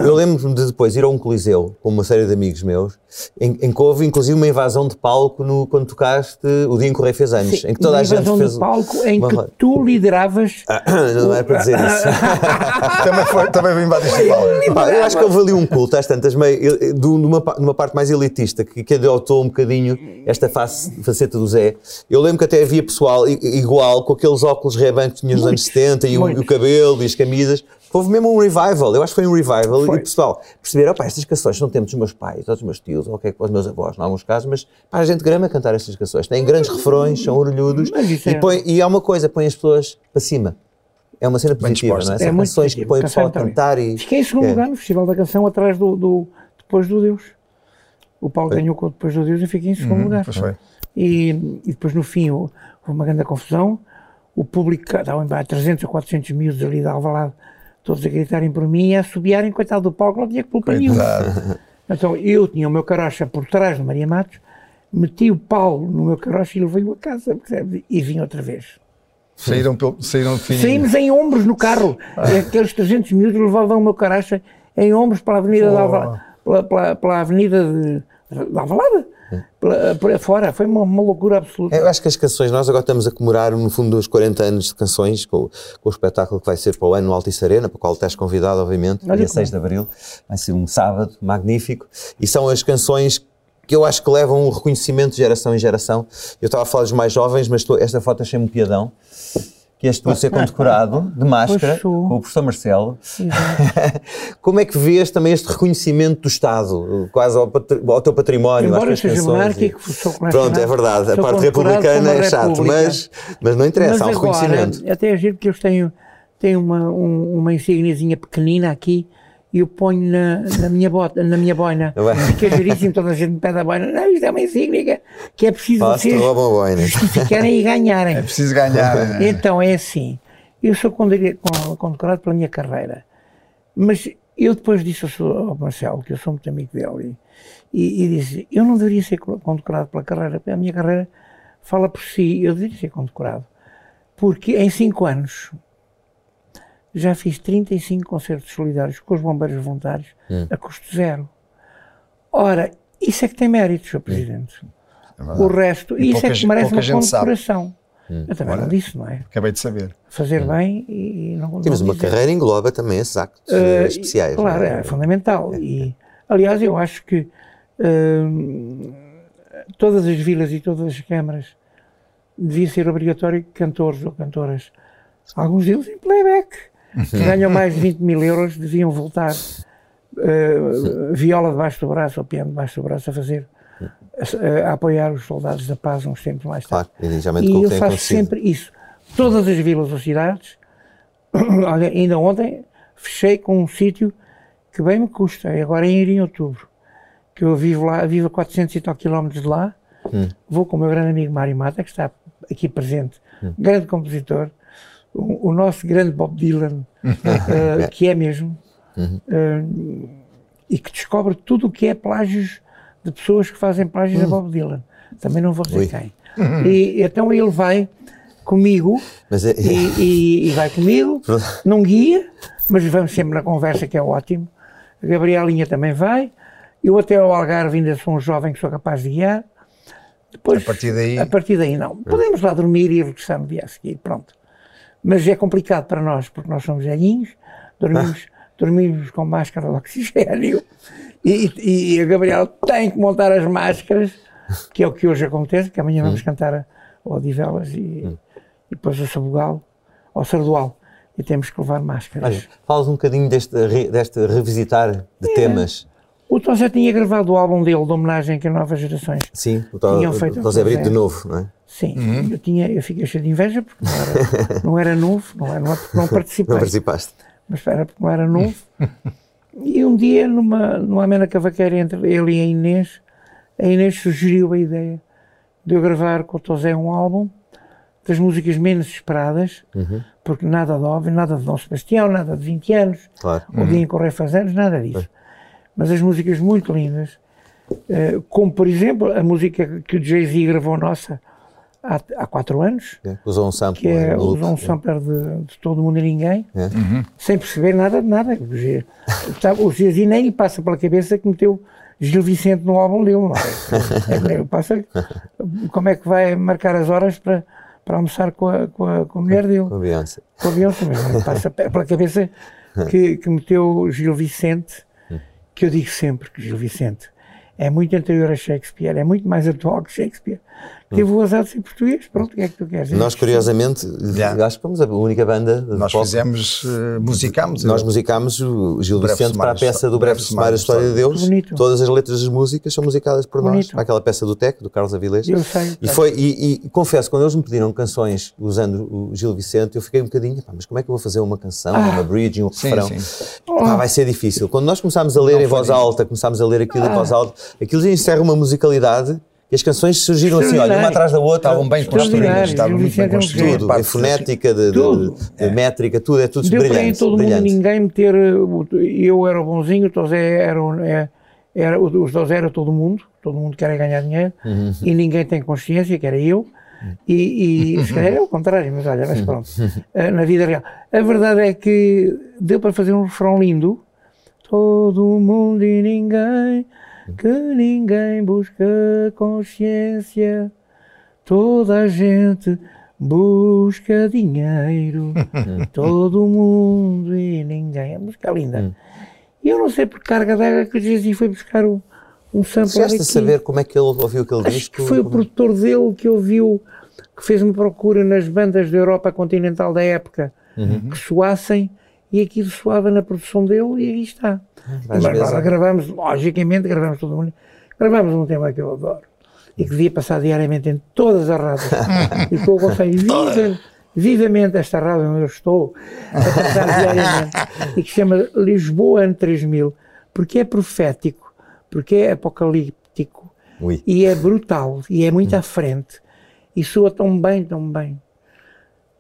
Eu lembro-me de depois ir a um coliseu com uma série de amigos meus, em, em que houve inclusive uma invasão de palco no, quando tocaste o dia em que o Rei fez anos, Sim, em que toda uma a gente invasão fez. de palco em uma que tu lideravas Não era para dizer isso. também, foi, também vim bater este palco. Pá, eu acho que houve ali um culto, às tantas, meio, de numa, pa- numa parte mais elitista, que, que adotou um bocadinho esta face, faceta do Zé. Eu lembro que até havia pessoal igual, com aqueles óculos Ray-Ban que tinha nos anos 70 e o, e o cabelo e as camisas. Houve mesmo um revival, eu acho que foi um revival. Foi. E o pessoal perceberam, opá, estas canções são tempos dos meus pais, ou dos meus tios, ou é que os meus avós, em alguns casos, mas pá, a gente grama a cantar estas canções. Têm grandes refrões, são orelhudos, e, é- põe, e há uma coisa, põe as pessoas para cima. É uma cena positiva, não é? É São muito canções que põem o pessoal a cantar e. Fiquei em segundo É. lugar no Festival da Canção, atrás do, do Depois do Deus. O Paulo ganhou com o Depois do Deus e fiquei em segundo lugar. Pois foi. E, e depois no fim houve uma grande confusão. O público, estavam em 300 ou 400 miúdos ali de Alvalade, todos a gritarem por mim e a assobiarem, coitado do que não tinha culpa nenhuma. Então eu tinha o meu carocha por trás do Maria Matos, meti o Paulo no meu carocha e levei-o a casa, percebe? E vim outra vez. Saíram, pelo, saíram fininho. Saímos em ombros no carro. E Aqueles 300 miúdos levavam o meu caracha em ombros para a Avenida de Alvalade, pela, pela, pela Avenida de, de Alvalade, aí fora. Foi uma, uma loucura absoluta. Eu acho que as canções, nós agora estamos a comemorar, no fundo, os 40 anos de canções, com, com o espetáculo que vai ser para o ano no Altice Arena, para o qual estás convidado, obviamente, Olha dia como. 6 de Abril. Vai ser um sábado magnífico. E são as canções que eu acho que levam um reconhecimento de geração em geração. Eu estava a falar dos mais jovens, mas estou- esta foto achei-me piadão. Que este vai ser condecorado, de máscara, sou. com o professor Marcelo. Como é que vês também este reconhecimento do Estado, quase ao, ao teu património, Embora às seja monárquico, e- sou Pronto, é verdade. A parte republicana é chato, mas, mas não interessa, Mas há um agora, reconhecimento. até é giro porque eles têm, têm uma, um, uma insigniazinha pequenina aqui e eu ponho na, na, minha, bota, na minha boina. Não é? Fica giríssimo, toda a gente me pede a boina. Não, isto é uma insígnia que é preciso Posso vocês roubam a boina. justificarem e ganharem. É preciso ganhar. né? Então é assim, eu sou conde- con- condecorado pela minha carreira, mas eu depois disse ao, Marcelo, que eu sou muito amigo dele, e, e disse, eu não deveria ser condecorado pela carreira, a minha carreira fala por si, eu deveria ser condecorado, porque em cinco anos já fiz 35 concertos solidários com os bombeiros voluntários a custo zero. Ora, isso é que tem mérito, Sr. Presidente. o resto, E isso pouca é que merece uma condecoração. Eu também não disse, não é? Acabei de saber. Fazer bem e, e não Temos não uma dizer. carreira engloba também esses actos Eh, especiais. Claro, é? é fundamental. E, aliás, eu acho que hum, todas as vilas e todas as câmaras devia ser obrigatório que cantores ou cantoras, alguns deles em playback, que ganham mais de 20 mil euros, deviam voltar uh, viola debaixo do braço ou piano debaixo do braço a fazer, a, a apoiar os soldados da paz uns tempos mais tarde. Claro, e eu faço sempre isso. Todas as vilas ou cidades, olha, ainda ontem fechei com um sítio que bem me custa, e agora é ir em outubro, que eu vivo lá, vivo a 400 e tal quilómetros de lá, hum. vou com o meu grande amigo Mário Mata, que está aqui presente, hum. grande compositor, o, o, nosso grande Bob Dylan, uh, que é mesmo, uhum. uh, e que descobre tudo o que é plágios de pessoas que fazem plágios uhum. a Bob Dylan. Também não vou dizer Ui. quem. Uhum. E então ele vai comigo é, e, e, e, vai comigo, não guia, mas vamos sempre na conversa que é ótimo. A Gabrielinha também vai. Eu até ao Algarve ainda sou um jovem que sou capaz de guiar. Depois, a partir daí? A partir daí não. Podemos lá dormir e regressar no dia a seguir, pronto. Mas é complicado para nós, porque nós somos velhinhos, dormimos, dormimos com máscara de oxigênio e, e, a Gabriela tem que montar as máscaras, que é o que hoje acontece, que amanhã vamos hum. cantar ao Odivelas e, hum. e depois a Sabugal, ao Sardual e temos que levar máscaras. Olha, falas um bocadinho deste, deste revisitar de é. temas. O já tinha gravado o álbum dele de homenagem que novas gerações Sim, o feito. Tom Brito de novo, não é? Sim, uhum. eu, tinha, eu fiquei cheio de inveja porque não era, não era novo, não, era, não, não participei. Não participaste. Mas espera, porque não era novo. e um dia, numa, numa amena cavaqueira entre ele e a Inês, a Inês sugeriu a ideia de eu gravar com o Tosé um álbum das músicas menos esperadas, uhum. porque nada de óbvio, nada de Dom Sebastião, nada de 20 anos, claro. o dia em que faz anos, nada disso. Mas as músicas muito lindas, uh, como por exemplo a música que o Jay-Z gravou nossa há, há quatro anos, é, usou um sampler, que é, usou um é. sampler de, de, Todo Mundo e Ninguém, é. uhum. sem perceber nada de nada. O Jay-Z nem lhe passa pela cabeça que meteu Gil Vicente no álbum dele. É, é, passa, como é que vai marcar as horas para para almoçar com a, com a, com a mulher dele. Com a Beyoncé. Com a Beyoncé, mas passa pela cabeça que, que meteu Gil Vicente, que eu digo sempre que Gil Vicente é muito anterior a Shakespeare, é muito mais atual que Shakespeare. Teve o azar de ser português, pronto, o que é que tu queres? Nós, curiosamente, yeah. acho que fomos a única banda Nós pop. fizemos, uh, musicámos. Nós musicámos o Gil Vicente para a peça do Breve Sumário da História de Deus. Bonito. Todas as letras das músicas são musicadas por Bonito. nós. Para aquela peça do Tec, do Carlos Avilés. Eu sei. E, foi, e, e, confesso, quando eles me pediram canções usando o Gil Vicente, eu fiquei um bocadinho, mas como é que eu vou fazer uma canção, ah. uma bridge, um sim, refrão? Sim. Pá, vai ser difícil. Quando nós começámos a ler Não em voz alta, começámos a ler aquilo ah. em voz alta, aquilo encerra uma musicalidade e as canções surgiram assim, olha, uma atrás da outra. Estavam bem construídas, estavam muito bem construídas. Tudo, de fonética, de, de, de é. métrica, tudo, é tudo Deu brilhante. todo brilhante. mundo, ninguém meter, eu era o bonzinho, o Tosé era, era, era, os dois era todo mundo, todo mundo quer ganhar dinheiro, uhum. e ninguém tem consciência, que era eu, e, e se calhar é o contrário, mas olha, mas pronto, eh, na vida real. A verdade é que deu para fazer um refrão lindo, todo mundo e ninguém que ninguém busca consciência, toda a gente busca dinheiro, todo mundo e ninguém. A música é linda. Hum. E eu não sei por carga d'água que o Jay-Z foi buscar um, um sample Chegaste a saber como é que ele ouviu aquele Acho disco? que foi o produtor dele que ouviu, que fez uma procura nas bandas da Europa continental da época, uhum. que soassem, e aquilo soava na produção dele e aí está. Mas agora é. gravamos, logicamente, gravamos todo mundo. Gravamos um tema que eu adoro e que devia passar diariamente em todas as rádios. e que eu aconselho viva, vivamente esta rádio onde eu estou a passar diariamente e que se chama Lisboa Ano 3000, porque é profético, porque é apocalíptico Ui. e é brutal e é muito hum. à frente e soa tão bem, tão bem.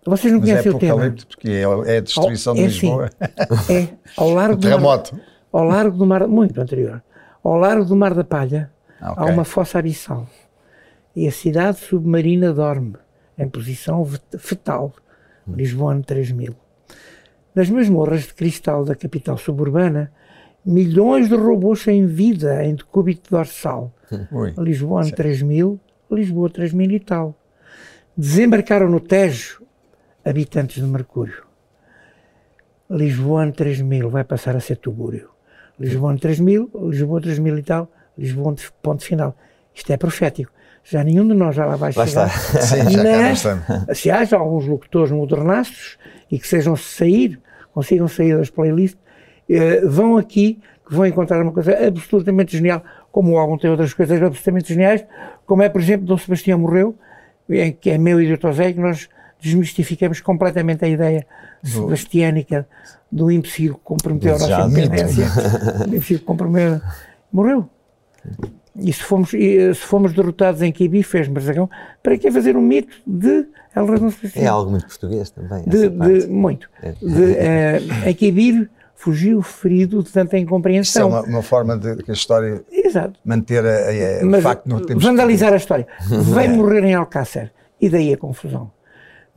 Vocês não Mas conhecem é o tema? porque é, é a destruição é de Lisboa. Assim, é, ao largo do terremoto. Mar, ao largo do mar, muito anterior, ao largo do Mar da Palha, ah, okay. há uma fossa abissal. E a cidade submarina dorme, em posição fetal, Lisboa 3000. Nas masmorras de cristal da capital suburbana, milhões de robôs sem vida em decúbito dorsal. Ui. Lisboa 3000, Lisboa 3000 e tal. Desembarcaram no Tejo habitantes de Mercúrio. Lisboa 3000 vai passar a ser Tubúrio. Lisboa 3000, Lisboa 3000 e tal, Lisboa ponto final. Isto é profético. já nenhum de nós já lá vai Lá chegar. está. Sim, já Mas, se haja alguns locutores modernaços e que sejam sair, consigam sair das playlists, eh, vão aqui, que vão encontrar uma coisa absolutamente genial, como o álbum tem outras coisas absolutamente geniais, como é, por exemplo, Dom Sebastião Morreu, que é meu e do Tosé, que nós desmistificamos completamente a ideia sebastiânica do imbecil que comprometeu a nossa independência. O imbecil que comprometeu. Morreu. E se fomos, e, se fomos derrotados em Quibi, fez Marzagão, para que fazer um mito de El? É algo muito português também. de, de- muito. É. De, eh, em Quibir fugiu ferido de tanta Isso é incompreensão. uma, uma forma de que a história Exato. manter a, a- a- o Mas facto de não termos vandalizar a história. Vai morrer em Alcácer. E daí a confusão.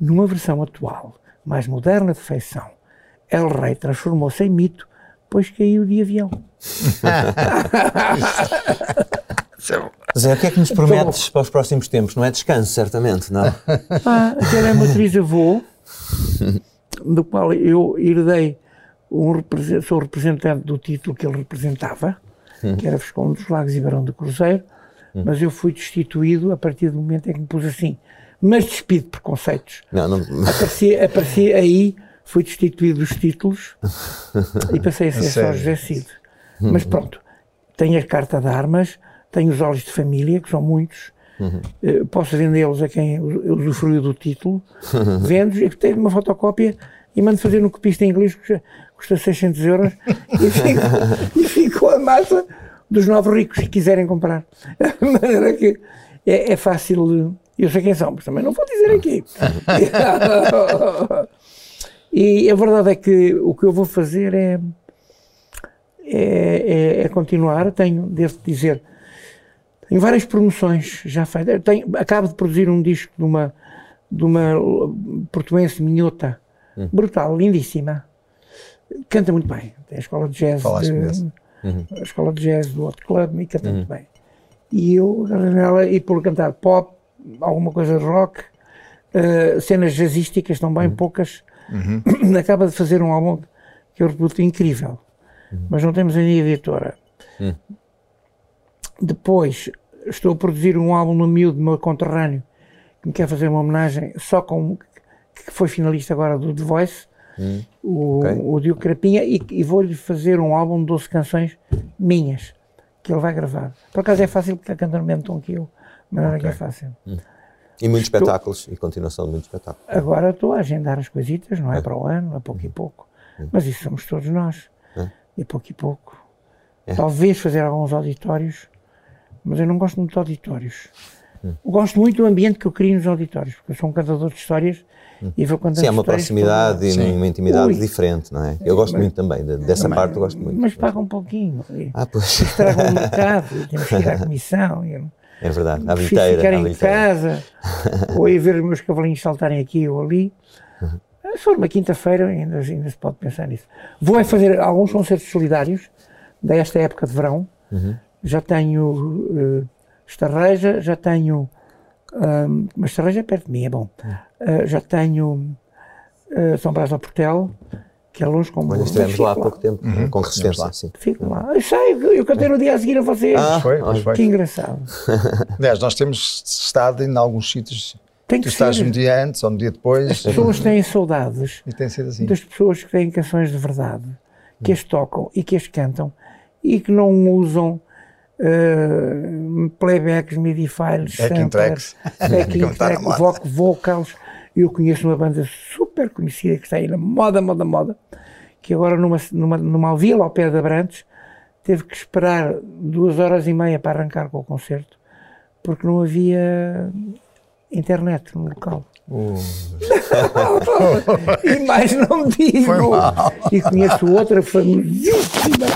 Numa versão atual, mais moderna de feição, El Rei transformou-se em mito, pois caiu de avião. Zé, o que é que nos prometes para os próximos tempos? Não é descanso, certamente, não? Ah, aquela é uma atriz avô, do qual eu herdei, um, sou representante do título que ele representava, que era Visconde dos Lagos e Barão do Cruzeiro, mas eu fui destituído a partir do momento em que me pus assim. Mas despido de preconceitos. Não, não. Apareci, apareci aí, fui destituído dos títulos e passei a ser só? José Cid. Mas pronto, tenho a carta de armas, tenho os olhos de família, que são muitos, eh, posso vendê-los a quem usufruiu do título, vendo e tenho uma fotocópia e mando fazer no copista em inglês, que custa- custa 600 euros, e fico, e fico com a massa dos novos ricos que quiserem comprar. De maneira que é, é fácil. Eu sei quem são, mas também não vou dizer aqui. E a verdade é que o que eu vou fazer é, é, é- é continuar. Tenho, devo dizer, tenho várias promoções já feitas. Tenho- acabo de produzir um disco de uma, de uma portuense minhota, brutal, lindíssima. Canta muito bem. Tem a escola de jazz. Falaste de- mesmo. a escola de jazz do Hot Club e canta muito bem. E eu agarrei nela e por cantar pop, alguma coisa de rock, eh, cenas jazzísticas também poucas, acaba de fazer um álbum que eu reputo incrível. Mas não temos ainda editora. Depois estou a produzir um álbum no miúdo do meu conterrâneo que me quer fazer uma homenagem só com que foi finalista agora do The Voice, o, Ok. o Diogo Crapinha, e, e vou-lhe fazer um álbum de 12 canções minhas, que ele vai gravar. Por acaso é fácil porque ele canta no mesmo tom que eu, mas não é que é fácil. E muitos espetáculos, e continuação de muitos espetáculos. Agora estou a agendar as coisitas, não é para o ano, a pouco e pouco. Mas isso somos todos nós. É. E a pouco e pouco. É. Talvez fazer alguns auditórios, mas eu não gosto muito de auditórios. Eu gosto muito do ambiente que eu crio nos auditórios, porque eu sou um cantador de histórias e vou contando Sim, há uma histórias proximidade e uma intimidade Ui. diferente, não é? Eu gosto muito também, de- dessa parte eu gosto muito. Mas paga um pouquinho. Ah, pois, estragam o mercado, temos que ir à comissão. Eu é verdade, à bilheteira. ficar à em bilheteira. casa ou ir ver os meus cavalinhos saltarem aqui ou ali. Se for uma quinta-feira, ainda, ainda se pode pensar nisso. Vou é fazer alguns concertos solidários desta época de verão. Uhum. Já tenho eh, Estarreja, já tenho. ahm, mas Estarreja é perto de mim, é bom. Ah, já tenho eh, São Brás ao Portel, que é longe como mas estivemos fico lá há pouco tempo, com resistência, lá. sim. Fico lá. Eu sei, eu cantei no dia a seguir a vocês. Ah, Foi, pois olha. foi. Que engraçado. Aliás, nós temos estado em alguns sítios. Tem Tu que estás ser. um dia antes ou um dia depois. As pessoas têm saudades E tem sido assim. das pessoas que têm canções de verdade, que as tocam e que as cantam e que não usam eh, playbacks, MIDI files, Como está na track, vocals. Eu conheço uma banda super conhecida que está aí na moda, moda, moda, que agora numa, numa, numa vila ao pé de Abrantes teve que esperar duas horas e meia para arrancar com o concerto porque não havia internet no local. e mais não digo. E conheço outra famosíssima,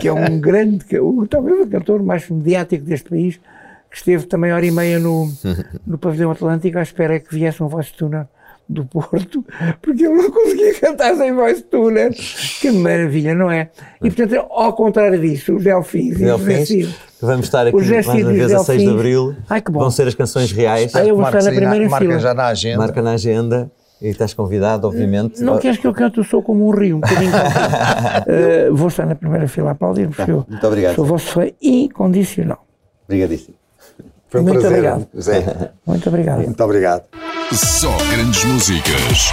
que é um grande, é talvez o cantor mais mediático deste país, esteve também hora e meia no, no pavilhão Atlântico à espera que viesse um voice tuner do Porto, porque ele não conseguia cantar sem voice tuner. Que maravilha, não é? E portanto, ao contrário disso, os Delfins e os Delfins, Cid, que vamos estar aqui Os mais uma e os vez a 6 de. Abril. Ai, que bom. Vão ser as canções reais. Ah, eu vou estar na primeira marca fila. já na agenda. Marca na agenda e estás convidado, obviamente. Não queres que eu cante o sou como um rio, um bocadinho contigo. Eh, Vou estar na primeira fila a aplaudir, porque eu Muito obrigado. sou vosso fã incondicional. Obrigadíssimo. Foi um Muito prazer. obrigado. Zé. Muito obrigado. Muito obrigado. Só grandes músicas.